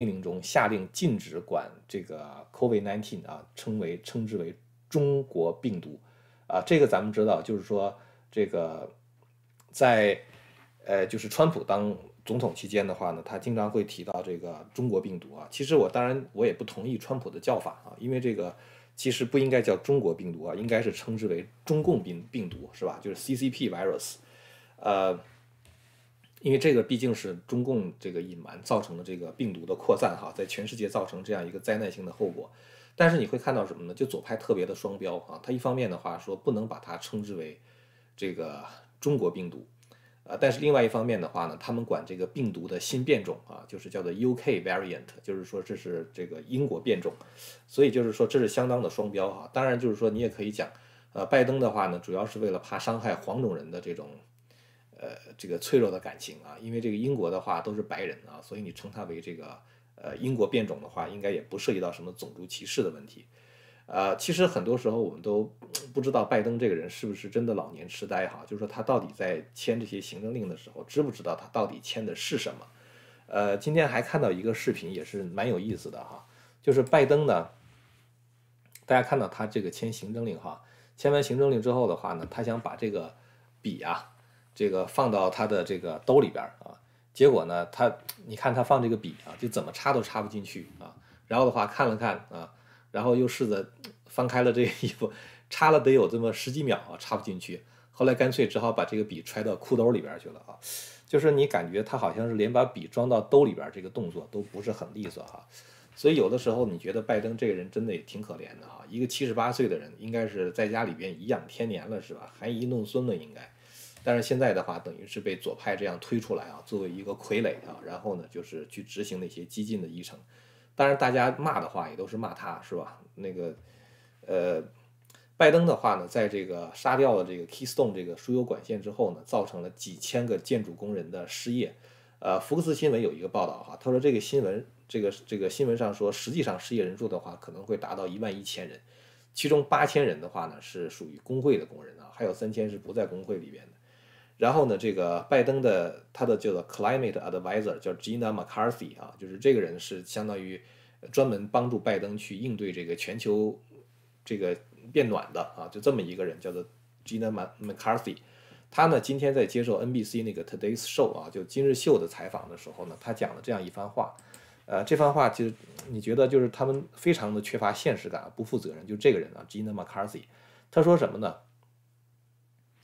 命令中下令禁止管这个 COVID-19 啊，称为称之为中国病毒啊。这个咱们知道，就是说这个在呃，就是川普当总统期间的话呢，他经常会提到这个中国病毒啊。其实我当然我也不同意川普的叫法啊，因为这个其实不应该叫中国病毒啊，应该是称之为中共病病毒是吧？就是 CCP virus，呃。因为这个毕竟是中共这个隐瞒造成的这个病毒的扩散哈，在全世界造成这样一个灾难性的后果。但是你会看到什么呢？就左派特别的双标啊，他一方面的话说不能把它称之为这个中国病毒，呃，但是另外一方面的话呢，他们管这个病毒的新变种啊，就是叫做 UK variant，就是说这是这个英国变种，所以就是说这是相当的双标啊。当然就是说你也可以讲，呃，拜登的话呢，主要是为了怕伤害黄种人的这种。呃，这个脆弱的感情啊，因为这个英国的话都是白人啊，所以你称它为这个呃英国变种的话，应该也不涉及到什么种族歧视的问题。呃，其实很多时候我们都不知道拜登这个人是不是真的老年痴呆哈，就是说他到底在签这些行政令的时候，知不知道他到底签的是什么？呃，今天还看到一个视频，也是蛮有意思的哈，就是拜登呢，大家看到他这个签行政令哈，签完行政令之后的话呢，他想把这个笔啊。这个放到他的这个兜里边啊，结果呢，他你看他放这个笔啊，就怎么插都插不进去啊。然后的话看了看啊，然后又试着翻开了这个衣服，插了得有这么十几秒啊，插不进去。后来干脆只好把这个笔揣到裤兜里边去了啊。就是你感觉他好像是连把笔装到兜里边这个动作都不是很利索哈。所以有的时候你觉得拜登这个人真的也挺可怜的哈，一个七十八岁的人，应该是在家里边颐养天年了是吧？含饴弄孙了应该。但是现在的话，等于是被左派这样推出来啊，作为一个傀儡啊，然后呢，就是去执行那些激进的议程。当然，大家骂的话也都是骂他，是吧？那个，呃，拜登的话呢，在这个杀掉了这个 Keystone 这个输油管线之后呢，造成了几千个建筑工人的失业。呃，福克斯新闻有一个报道哈，他说这个新闻，这个这个新闻上说，实际上失业人数的话可能会达到一万一千人，其中八千人的话呢是属于工会的工人啊，还有三千是不在工会里边的。然后呢，这个拜登的他的叫做 climate advisor 叫 Gina McCarthy 啊，就是这个人是相当于专门帮助拜登去应对这个全球这个变暖的啊，就这么一个人叫做 Gina McCarthy。他呢今天在接受 NBC 那个 Today's Show 啊，就今日秀的采访的时候呢，他讲了这样一番话。呃，这番话其实你觉得就是他们非常的缺乏现实感，不负责任。就这个人啊，Gina McCarthy，他说什么呢？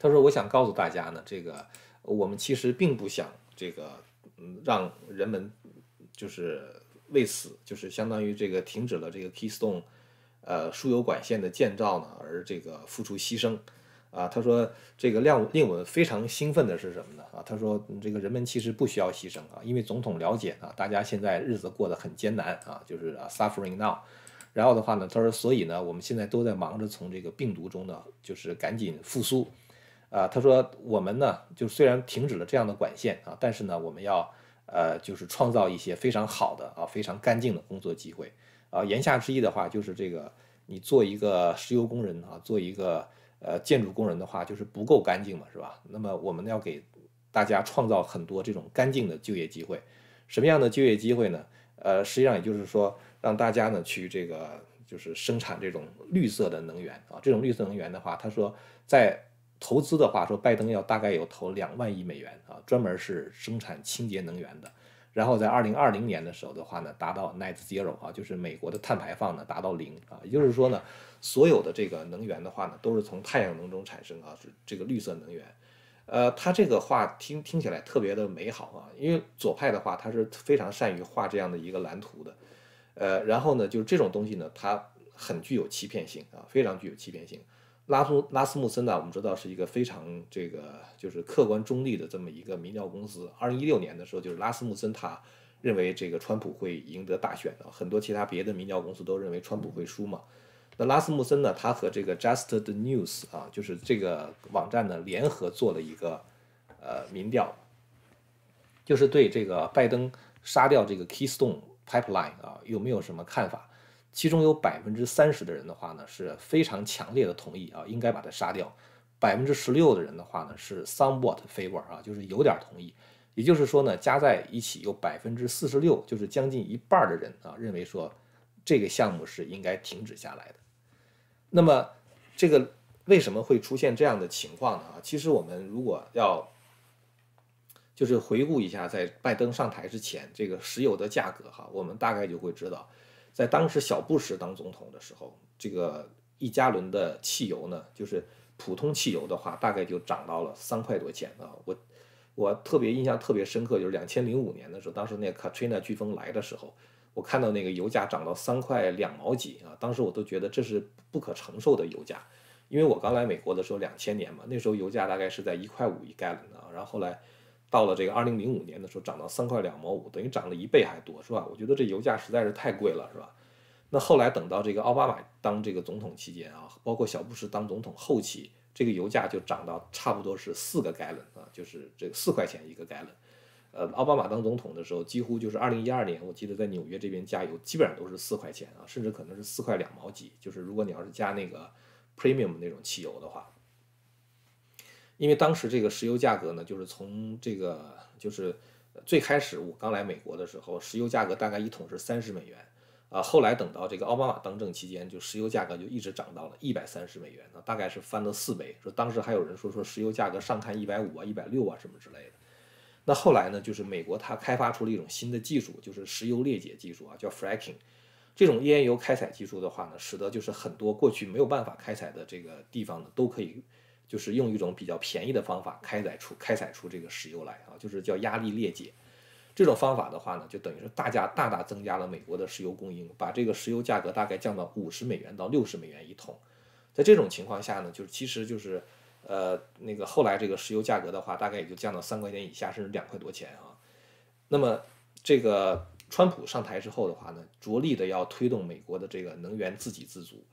他说：“我想告诉大家呢，这个我们其实并不想这个，嗯，让人们就是为此，就是相当于这个停止了这个 Keystone，呃，输油管线的建造呢，而这个付出牺牲。啊，他说这个令令我们非常兴奋的是什么呢？啊，他说这个人们其实不需要牺牲啊，因为总统了解啊，大家现在日子过得很艰难啊，就是 suffering now。然后的话呢，他说，所以呢，我们现在都在忙着从这个病毒中呢，就是赶紧复苏。”啊，他说我们呢，就虽然停止了这样的管线啊，但是呢，我们要呃，就是创造一些非常好的啊，非常干净的工作机会啊。言下之意的话，就是这个你做一个石油工人啊，做一个呃建筑工人的话，就是不够干净嘛，是吧？那么我们要给大家创造很多这种干净的就业机会。什么样的就业机会呢？呃，实际上也就是说，让大家呢去这个就是生产这种绿色的能源啊。这种绿色能源的话，他说在投资的话，说拜登要大概有投两万亿美元啊，专门是生产清洁能源的。然后在二零二零年的时候的话呢，达到 net zero 啊，就是美国的碳排放呢达到零啊。也就是说呢，所有的这个能源的话呢，都是从太阳能中产生啊，是这个绿色能源。呃，他这个话听听起来特别的美好啊，因为左派的话，他是非常善于画这样的一个蓝图的。呃，然后呢，就是这种东西呢，它很具有欺骗性啊，非常具有欺骗性。拉苏拉斯穆森呢，我们知道是一个非常这个就是客观中立的这么一个民调公司。二零一六年的时候，就是拉斯穆森他认为这个川普会赢得大选的，很多其他别的民调公司都认为川普会输嘛。那拉斯穆森呢，他和这个 Just the News 啊，就是这个网站呢联合做了一个呃民调，就是对这个拜登杀掉这个 Keystone Pipeline 啊有没有什么看法？其中有百分之三十的人的话呢，是非常强烈的同意啊，应该把它杀掉。百分之十六的人的话呢，是 somewhat favor 啊，就是有点同意。也就是说呢，加在一起有百分之四十六，就是将近一半的人啊，认为说这个项目是应该停止下来的。那么这个为什么会出现这样的情况呢？啊，其实我们如果要就是回顾一下，在拜登上台之前，这个石油的价格哈，我们大概就会知道，在当时小布什当总统的时候，这个一加仑的汽油呢，就是普通汽油的话，大概就涨到了三块多钱啊。我我特别印象特别深刻，就是两千零五年的时候，当时那个 Katrina 飓风来的时候，我看到那个油价涨到三块两毛几啊，当时我都觉得这是不可承受的油价，因为我刚来美国的时候两千年嘛，那时候油价大概是在一块五一 gallon 啊，然后后来。到了这个二零零五年的时候，涨到三块两毛五，等于涨了一倍还多，是吧？我觉得这油价实在是太贵了，是吧？那后来等到这个奥巴马当这个总统期间啊，包括小布什当总统后期，这个油价就涨到差不多是四个 gallon 啊，就是这个四块钱一个 gallon。呃，奥巴马当总统的时候，几乎就是二零一二年，我记得在纽约这边加油基本上都是四块钱啊，甚至可能是四块两毛几，就是如果你要是加那个 premium 那种汽油的话。因为当时这个石油价格呢，就是从这个就是最开始我刚来美国的时候，石油价格大概一桶是三十美元，啊，后来等到这个奥巴马当政期间，就石油价格就一直涨到了一百三十美元，那大概是翻了四倍。说当时还有人说说石油价格上看一百五啊、一百六啊什么之类的。那后来呢，就是美国它开发出了一种新的技术，就是石油裂解技术啊，叫 fracking。这种页岩油开采技术的话呢，使得就是很多过去没有办法开采的这个地方呢，都可以。就是用一种比较便宜的方法开采出开采出这个石油来啊，就是叫压力裂解。这种方法的话呢，就等于是大家大大增加了美国的石油供应，把这个石油价格大概降到五十美元到六十美元一桶。在这种情况下呢，就是其实就是呃那个后来这个石油价格的话，大概也就降到三块钱以下，甚至两块多钱啊。那么这个川普上台之后的话呢，着力的要推动美国的这个能源自给自足。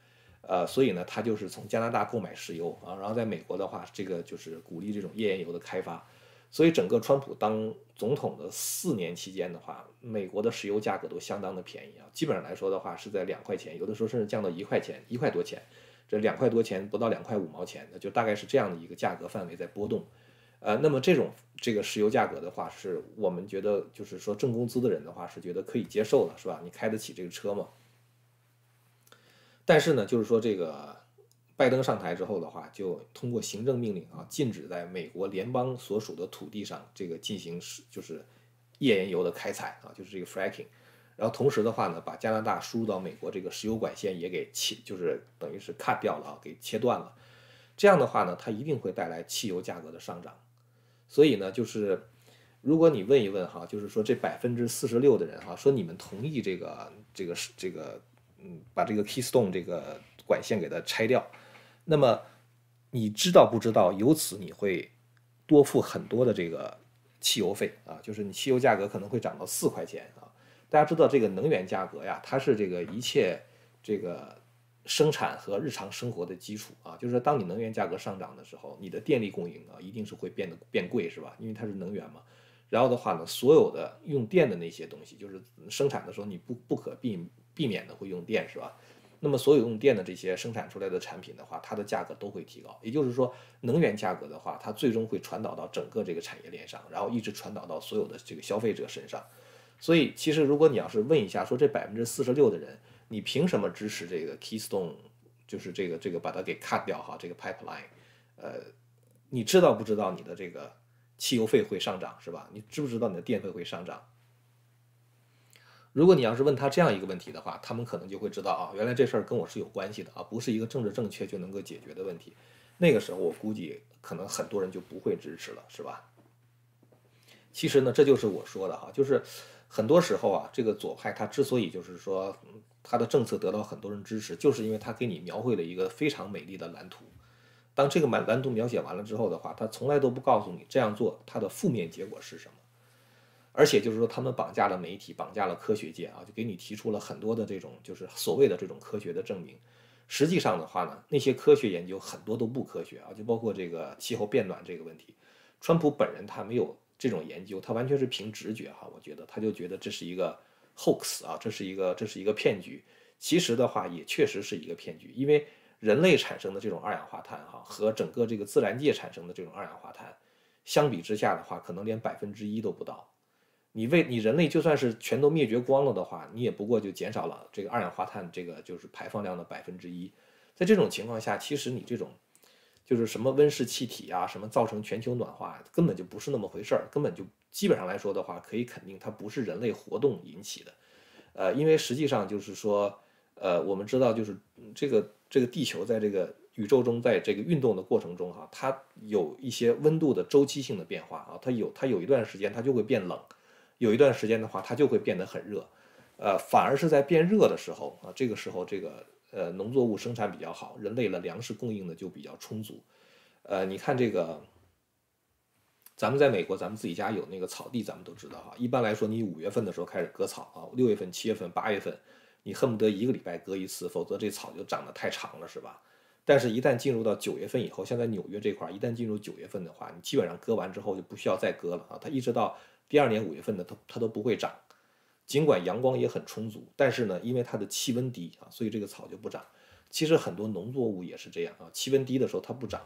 呃，所以呢，他就是从加拿大购买石油啊，然后在美国的话，这个就是鼓励这种页岩油的开发。所以整个川普当总统的四年期间的话，美国的石油价格都相当的便宜啊，基本上来说的话是在两块钱，有的时候甚至降到一块钱，一块多钱，这两块多钱不到两块五毛钱，那就大概是这样的一个价格范围在波动。呃，那么这种这个石油价格的话，是我们觉得就是说挣工资的人的话是觉得可以接受的，是吧？你开得起这个车吗？但是呢，就是说这个拜登上台之后的话，就通过行政命令啊，禁止在美国联邦所属的土地上这个进行是就是页岩油的开采啊，就是这个 fracking。然后同时的话呢，把加拿大输入到美国这个石油管线也给切，就是等于是 cut 掉了啊，给切断了。这样的话呢，它一定会带来汽油价格的上涨。所以呢，就是如果你问一问哈，就是说这百分之四十六的人哈，说你们同意这个这个这个。嗯，把这个 Keystone 这个管线给它拆掉，那么你知道不知道？由此你会多付很多的这个汽油费啊，就是你汽油价格可能会涨到四块钱啊。大家知道这个能源价格呀，它是这个一切这个生产和日常生活的基础啊。就是说，当你能源价格上涨的时候，你的电力供应啊一定是会变得变贵，是吧？因为它是能源嘛。然后的话呢，所有的用电的那些东西，就是生产的时候你不不可避。避免的会用电是吧？那么所有用电的这些生产出来的产品的话，它的价格都会提高。也就是说，能源价格的话，它最终会传导到整个这个产业链上，然后一直传导到所有的这个消费者身上。所以，其实如果你要是问一下，说这百分之四十六的人，你凭什么支持这个 Keystone，就是这个这个把它给 cut 掉哈，这个 pipeline，呃，你知道不知道你的这个汽油费会上涨是吧？你知不知道你的电费会上涨？如果你要是问他这样一个问题的话，他们可能就会知道啊，原来这事儿跟我是有关系的啊，不是一个政治正确就能够解决的问题。那个时候我估计可能很多人就不会支持了，是吧？其实呢，这就是我说的哈，就是很多时候啊，这个左派他之所以就是说他的政策得到很多人支持，就是因为他给你描绘了一个非常美丽的蓝图。当这个蓝蓝图描写完了之后的话，他从来都不告诉你这样做它的负面结果是什么。而且就是说，他们绑架了媒体，绑架了科学界啊，就给你提出了很多的这种就是所谓的这种科学的证明。实际上的话呢，那些科学研究很多都不科学啊，就包括这个气候变暖这个问题。川普本人他没有这种研究，他完全是凭直觉哈，我觉得他就觉得这是一个 hoax 啊，这是一个这是一个骗局。其实的话也确实是一个骗局，因为人类产生的这种二氧化碳哈和整个这个自然界产生的这种二氧化碳。相比之下的话，可能连百分之一都不到。你为你人类就算是全都灭绝光了的话，你也不过就减少了这个二氧化碳这个就是排放量的百分之一。在这种情况下，其实你这种就是什么温室气体啊，什么造成全球暖化，根本就不是那么回事儿，根本就基本上来说的话，可以肯定它不是人类活动引起的。呃，因为实际上就是说，呃，我们知道就是这个这个地球在这个宇宙中，在这个运动的过程中哈，它有一些温度的周期性的变化啊，它有它有一段时间它就会变冷。有一段时间的话，它就会变得很热，呃，反而是在变热的时候啊，这个时候这个呃农作物生产比较好，人类的粮食供应的就比较充足，呃，你看这个，咱们在美国，咱们自己家有那个草地，咱们都知道哈。一般来说，你五月份的时候开始割草啊，六月份、七月份、八月份，你恨不得一个礼拜割一次，否则这草就长得太长了，是吧？但是，一旦进入到九月份以后，像在纽约这块儿，一旦进入九月份的话，你基本上割完之后就不需要再割了啊，它一直到。第二年五月份呢它它都不会长，尽管阳光也很充足，但是呢，因为它的气温低啊，所以这个草就不长。其实很多农作物也是这样啊，气温低的时候它不长。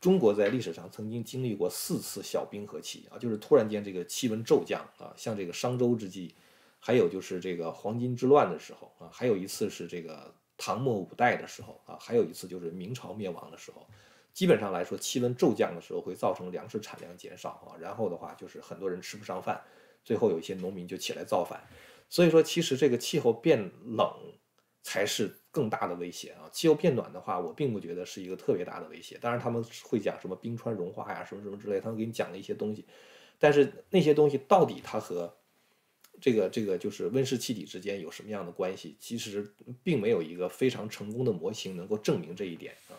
中国在历史上曾经经历过四次小冰河期啊，就是突然间这个气温骤降啊，像这个商周之际，还有就是这个黄巾之乱的时候啊，还有一次是这个唐末五代的时候啊，还有一次就是明朝灭亡的时候。基本上来说，气温骤降的时候会造成粮食产量减少啊，然后的话就是很多人吃不上饭，最后有一些农民就起来造反。所以说，其实这个气候变冷才是更大的威胁啊。气候变暖的话，我并不觉得是一个特别大的威胁。当然他们会讲什么冰川融化呀，什么什么之类，他们给你讲了一些东西，但是那些东西到底它和这个这个就是温室气体之间有什么样的关系？其实并没有一个非常成功的模型能够证明这一点啊。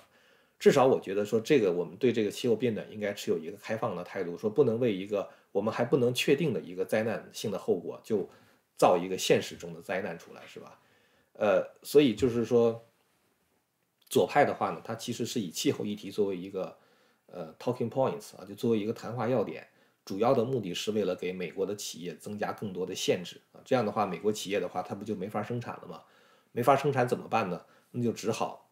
至少我觉得说这个，我们对这个气候变暖应该持有一个开放的态度，说不能为一个我们还不能确定的一个灾难性的后果，就造一个现实中的灾难出来，是吧？呃，所以就是说，左派的话呢，它其实是以气候议题作为一个呃 talking points 啊，就作为一个谈话要点，主要的目的是为了给美国的企业增加更多的限制啊，这样的话，美国企业的话，它不就没法生产了吗？没法生产怎么办呢？那就只好。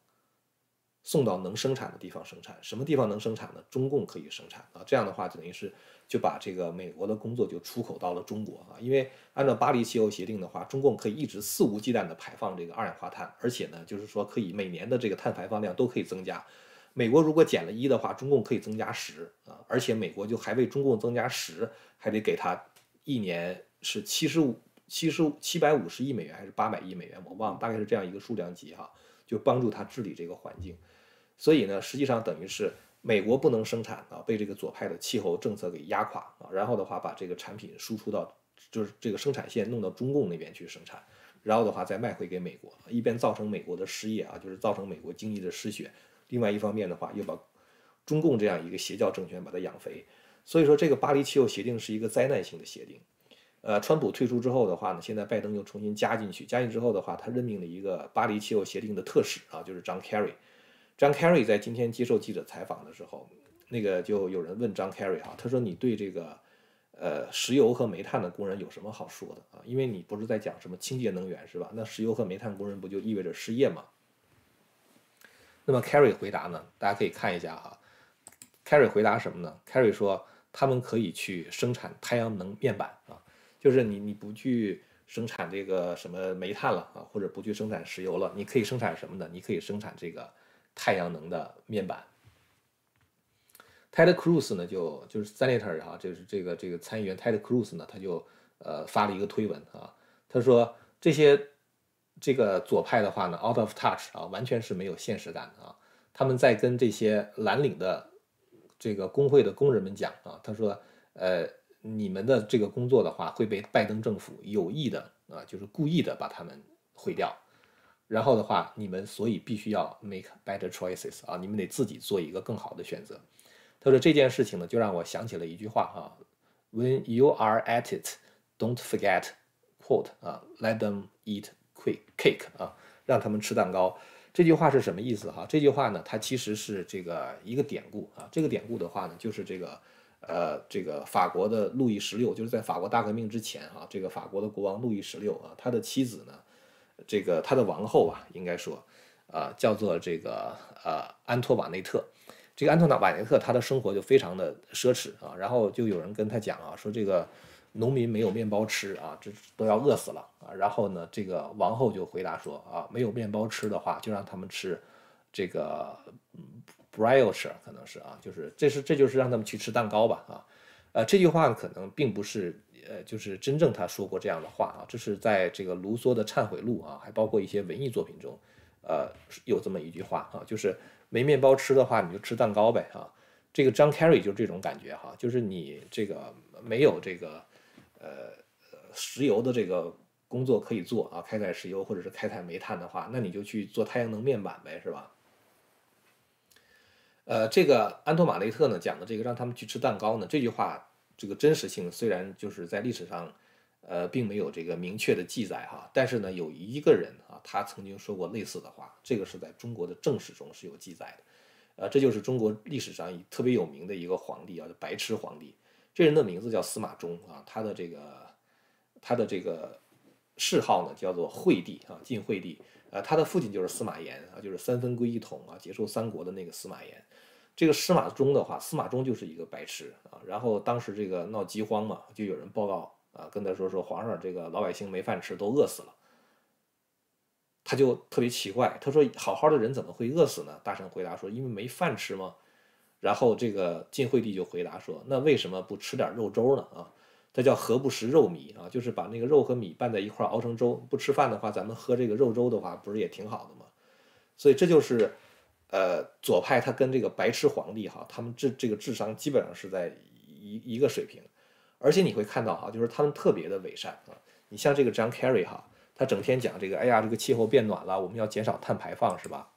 送到能生产的地方生产，什么地方能生产呢？中共可以生产啊，这样的话等于是就把这个美国的工作就出口到了中国啊。因为按照巴黎气候协定的话，中共可以一直肆无忌惮地排放这个二氧化碳，而且呢，就是说可以每年的这个碳排放量都可以增加。美国如果减了一的话，中共可以增加十啊，而且美国就还为中共增加十，还得给他一年是七十五七十七百五十亿美元还是八百亿美元，我忘了，大概是这样一个数量级哈，就帮助他治理这个环境。所以呢，实际上等于是美国不能生产啊，被这个左派的气候政策给压垮啊，然后的话把这个产品输出到，就是这个生产线弄到中共那边去生产，然后的话再卖回给美国，一边造成美国的失业啊，就是造成美国经济的失血，另外一方面的话又把中共这样一个邪教政权把它养肥，所以说这个巴黎气候协定是一个灾难性的协定，呃，川普退出之后的话呢，现在拜登又重新加进去，加进之后的话，他任命了一个巴黎气候协定的特使啊，就是张 Kerry。张 Kerry 在今天接受记者采访的时候，那个就有人问张 Kerry 哈，他说你对这个呃石油和煤炭的工人有什么好说的啊？因为你不是在讲什么清洁能源是吧？那石油和煤炭工人不就意味着失业吗？那么 Kerry 回答呢？大家可以看一下哈，Kerry 回答什么呢？Kerry 说他们可以去生产太阳能面板啊，就是你你不去生产这个什么煤炭了啊，或者不去生产石油了，你可以生产什么呢？你可以生产这个。太阳能的面板，Ted Cruz 呢就就是 Senator 哈，就是这个这个参议员 Ted Cruz 呢，他就呃发了一个推文啊，他说这些这个左派的话呢，out of touch 啊，完全是没有现实感的啊，他们在跟这些蓝领的这个工会的工人们讲啊，他说呃你们的这个工作的话会被拜登政府有意的啊，就是故意的把他们毁掉。然后的话，你们所以必须要 make better choices 啊，你们得自己做一个更好的选择。他说这件事情呢，就让我想起了一句话啊，When you are at it, don't forget quote 啊，let them eat quick cake 啊，让他们吃蛋糕。这句话是什么意思哈？这句话呢，它其实是这个一个典故啊。这个典故的话呢，就是这个呃，这个法国的路易十六，就是在法国大革命之前啊，这个法国的国王路易十六啊，他的妻子呢。这个他的王后啊，应该说，啊，叫做这个呃安托瓦内特。这个安托瓦内特他的生活就非常的奢侈啊，然后就有人跟他讲啊，说这个农民没有面包吃啊，这都要饿死了啊。然后呢，这个王后就回答说啊，没有面包吃的话，就让他们吃这个 brioche，可能是啊，就是这是这就是让他们去吃蛋糕吧啊。呃，这句话可能并不是呃，就是真正他说过这样的话啊，这是在这个卢梭的《忏悔录》啊，还包括一些文艺作品中，呃，有这么一句话啊，就是。没面包吃的话，你就吃蛋糕呗啊！这个张 Cary 就这种感觉哈，就是你这个没有这个呃石油的这个工作可以做啊，开采石油或者是开采煤炭的话，那你就去做太阳能面板呗，是吧？呃，这个安托马雷特呢讲的这个让他们去吃蛋糕呢，这句话这个真实性虽然就是在历史上。呃，并没有这个明确的记载哈，但是呢，有一个人啊，他曾经说过类似的话，这个是在中国的正史中是有记载的，呃，这就是中国历史上特别有名的一个皇帝啊，叫白痴皇帝。这人的名字叫司马衷啊，他的这个他的这个谥号呢叫做惠帝啊，晋惠帝。呃，他的父亲就是司马炎啊，就是三分归一统啊，结束三国的那个司马炎。这个司马衷的话，司马衷就是一个白痴啊。然后当时这个闹饥荒嘛，就有人报告。啊，跟他说说皇上，这个老百姓没饭吃，都饿死了。他就特别奇怪，他说：“好好的人怎么会饿死呢？”大臣回答说：“因为没饭吃吗？”然后这个晋惠帝就回答说：“那为什么不吃点肉粥呢？啊，这叫何不食肉糜啊？就是把那个肉和米拌在一块熬成粥。不吃饭的话，咱们喝这个肉粥的话，不是也挺好的吗？所以这就是，呃，左派他跟这个白痴皇帝哈，他们这这个智商基本上是在一一个水平。”而且你会看到哈，就是他们特别的伪善啊。你像这个 John Kerry 哈，他整天讲这个，哎呀，这个气候变暖了，我们要减少碳排放，是吧？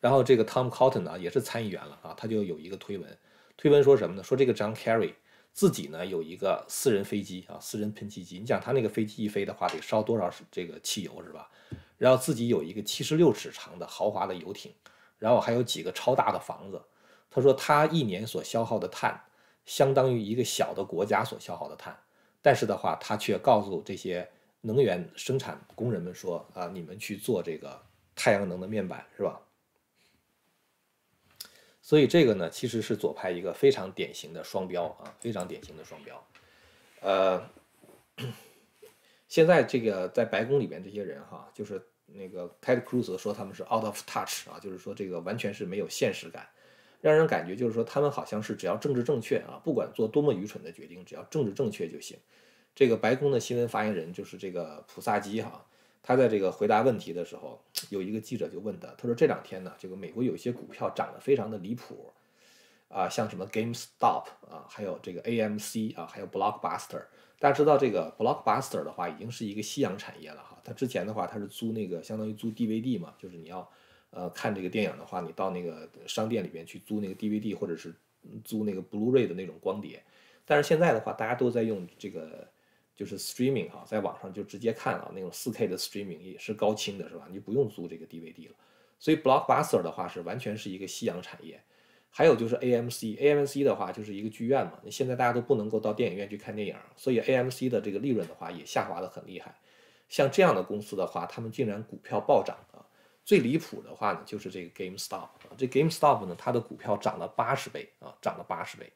然后这个 Tom Cotton 呢，也是参议员了啊，他就有一个推文，推文说什么呢？说这个 John Kerry 自己呢有一个私人飞机啊，私人喷气机。你讲他那个飞机一飞的话，得烧多少这个汽油是吧？然后自己有一个七十六尺长的豪华的游艇，然后还有几个超大的房子。他说他一年所消耗的碳。相当于一个小的国家所消耗的碳，但是的话，他却告诉这些能源生产工人们说：“啊，你们去做这个太阳能的面板，是吧？”所以这个呢，其实是左派一个非常典型的双标啊，非常典型的双标。呃，现在这个在白宫里边这些人哈，就是那个 Ted Cruz 说他们是 out of touch 啊，就是说这个完全是没有现实感。让人感觉就是说，他们好像是只要政治正确啊，不管做多么愚蠢的决定，只要政治正确就行。这个白宫的新闻发言人就是这个普萨基哈，他在这个回答问题的时候，有一个记者就问他，他说这两天呢，这个美国有一些股票涨得非常的离谱啊，像什么 GameStop 啊，还有这个 AMC 啊，还有 Blockbuster。大家知道这个 Blockbuster 的话，已经是一个夕阳产业了哈。它之前的话，它是租那个相当于租 DVD 嘛，就是你要。呃，看这个电影的话，你到那个商店里边去租那个 DVD，或者是租那个 Blu-ray 的那种光碟。但是现在的话，大家都在用这个就是 streaming 哈，在网上就直接看啊，那种 4K 的 streaming 也是高清的，是吧？你就不用租这个 DVD 了。所以 Blockbuster 的话是完全是一个夕阳产业。还有就是 AMC，AMC 的话就是一个剧院嘛。现在大家都不能够到电影院去看电影，所以 AMC 的这个利润的话也下滑的很厉害。像这样的公司的话，他们竟然股票暴涨啊！最离谱的话呢，就是这个 GameStop 啊，这 GameStop 呢，它的股票涨了八十倍啊，涨了八十倍。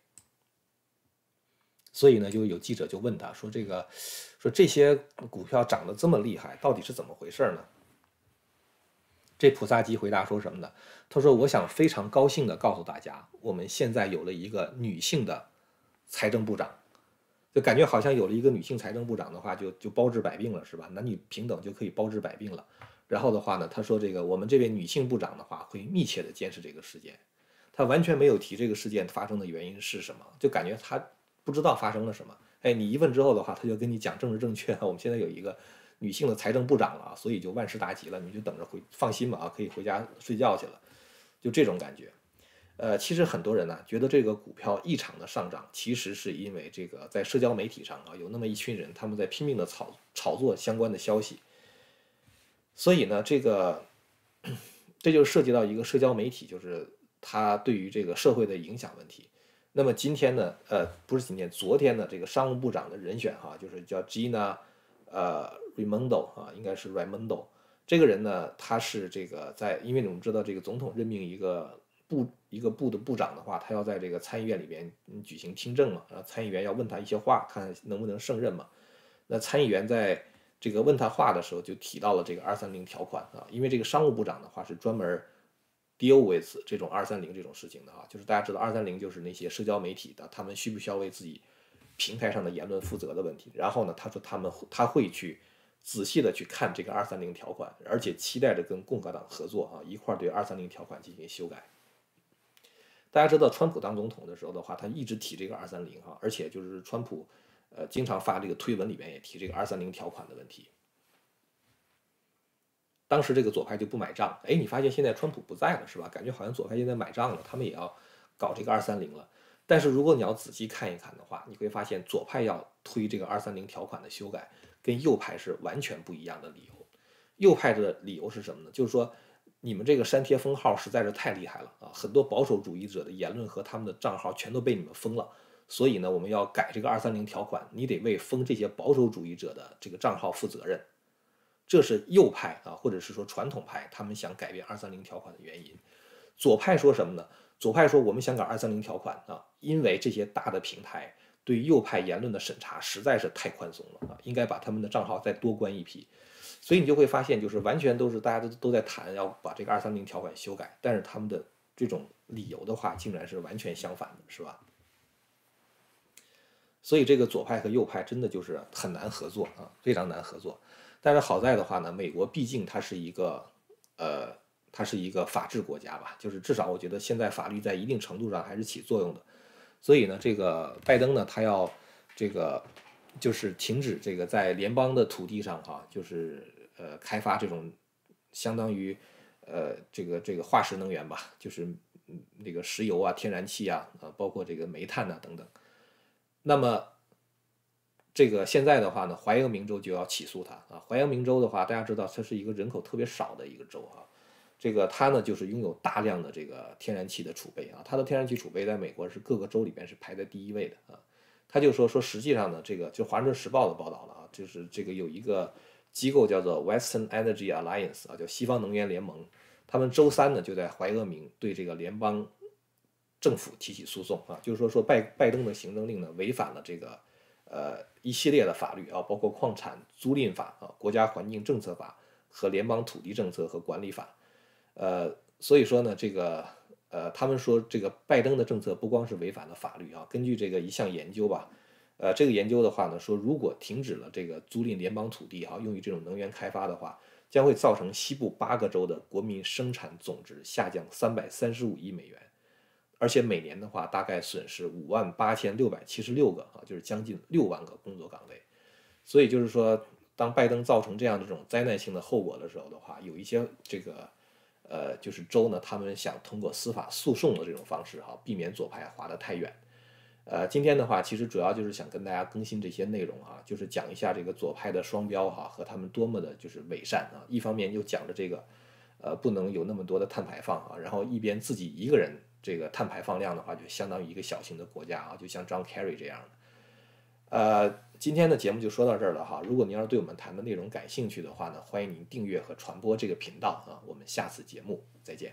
所以呢，就有记者就问他说：“这个，说这些股票涨得这么厉害，到底是怎么回事呢？”这普萨基回答说什么呢？他说：“我想非常高兴地告诉大家，我们现在有了一个女性的财政部长，就感觉好像有了一个女性财政部长的话，就就包治百病了，是吧？男女平等就可以包治百病了。”然后的话呢，他说这个我们这位女性部长的话会密切地监视这个事件，他完全没有提这个事件发生的原因是什么，就感觉他不知道发生了什么。哎，你一问之后的话，他就跟你讲政治正确，我们现在有一个女性的财政部长了，所以就万事大吉了，你就等着回放心吧啊，可以回家睡觉去了，就这种感觉。呃，其实很多人呢觉得这个股票异常的上涨，其实是因为这个在社交媒体上啊有那么一群人他们在拼命的炒炒作相关的消息。所以呢，这个这就涉及到一个社交媒体，就是它对于这个社会的影响问题。那么今天呢，呃，不是今天，昨天的这个商务部长的人选哈，就是叫 Gina，呃，Raimondo 啊，应该是 Raimondo。这个人呢，他是这个在，因为我们知道这个总统任命一个部一个部的部长的话，他要在这个参议院里边举行听证嘛，然后参议员要问他一些话，看能不能胜任嘛。那参议员在这个问他话的时候，就提到了这个二三零条款啊，因为这个商务部长的话是专门 deal with 这种二三零这种事情的啊，就是大家知道二三零就是那些社交媒体的，他们需不需要为自己平台上的言论负责的问题。然后呢，他说他们他会去仔细的去看这个二三零条款，而且期待着跟共和党合作啊，一块儿对二三零条款进行修改。大家知道，川普当总统的时候的话，他一直提这个二三零哈，而且就是川普。呃，经常发这个推文里面也提这个二三零条款的问题。当时这个左派就不买账，哎，你发现现在川普不在了是吧？感觉好像左派现在买账了，他们也要搞这个二三零了。但是如果你要仔细看一看的话，你会发现左派要推这个二三零条款的修改，跟右派是完全不一样的理由。右派的理由是什么呢？就是说你们这个删帖封号实在是太厉害了啊，很多保守主义者的言论和他们的账号全都被你们封了。所以呢，我们要改这个二三零条款，你得为封这些保守主义者的这个账号负责任。这是右派啊，或者是说传统派，他们想改变二三零条款的原因。左派说什么呢？左派说我们想改二三零条款啊，因为这些大的平台对右派言论的审查实在是太宽松了啊，应该把他们的账号再多关一批。所以你就会发现，就是完全都是大家都都在谈要把这个二三零条款修改，但是他们的这种理由的话，竟然是完全相反的，是吧？所以这个左派和右派真的就是很难合作啊，非常难合作。但是好在的话呢，美国毕竟它是一个，呃，它是一个法治国家吧，就是至少我觉得现在法律在一定程度上还是起作用的。所以呢，这个拜登呢，他要这个就是停止这个在联邦的土地上哈，就是呃开发这种相当于呃这个这个化石能源吧，就是那个石油啊、天然气啊，呃，包括这个煤炭呐等等。那么，这个现在的话呢，怀俄明州就要起诉他啊。怀俄明州的话，大家知道，它是一个人口特别少的一个州啊。这个它呢，就是拥有大量的这个天然气的储备啊。它的天然气储备在美国是各个州里边是排在第一位的啊。他就说说，实际上呢，这个就《华盛顿时报》的报道了啊，就是这个有一个机构叫做 Western Energy Alliance 啊，叫西方能源联盟，他们周三呢就在怀俄明对这个联邦。政府提起诉讼啊，就是说说拜拜登的行政令呢违反了这个呃一系列的法律啊，包括矿产租赁法啊、国家环境政策法和联邦土地政策和管理法，呃，所以说呢，这个呃，他们说这个拜登的政策不光是违反了法律啊，根据这个一项研究吧，呃，这个研究的话呢，说如果停止了这个租赁联邦土地哈，用于这种能源开发的话，将会造成西部八个州的国民生产总值下降三百三十五亿美元。而且每年的话，大概损失五万八千六百七十六个啊，就是将近六万个工作岗位。所以就是说，当拜登造成这样的这种灾难性的后果的时候的话，有一些这个呃，就是州呢，他们想通过司法诉讼的这种方式哈，避免左派滑得太远。呃，今天的话，其实主要就是想跟大家更新这些内容啊，就是讲一下这个左派的双标哈，和他们多么的就是伪善啊。一方面又讲着这个呃，不能有那么多的碳排放啊，然后一边自己一个人。这个碳排放量的话，就相当于一个小型的国家啊，就像 John Kerry 这样的。呃，今天的节目就说到这儿了哈。如果您要是对我们谈的内容感兴趣的话呢，欢迎您订阅和传播这个频道啊。我们下次节目再见。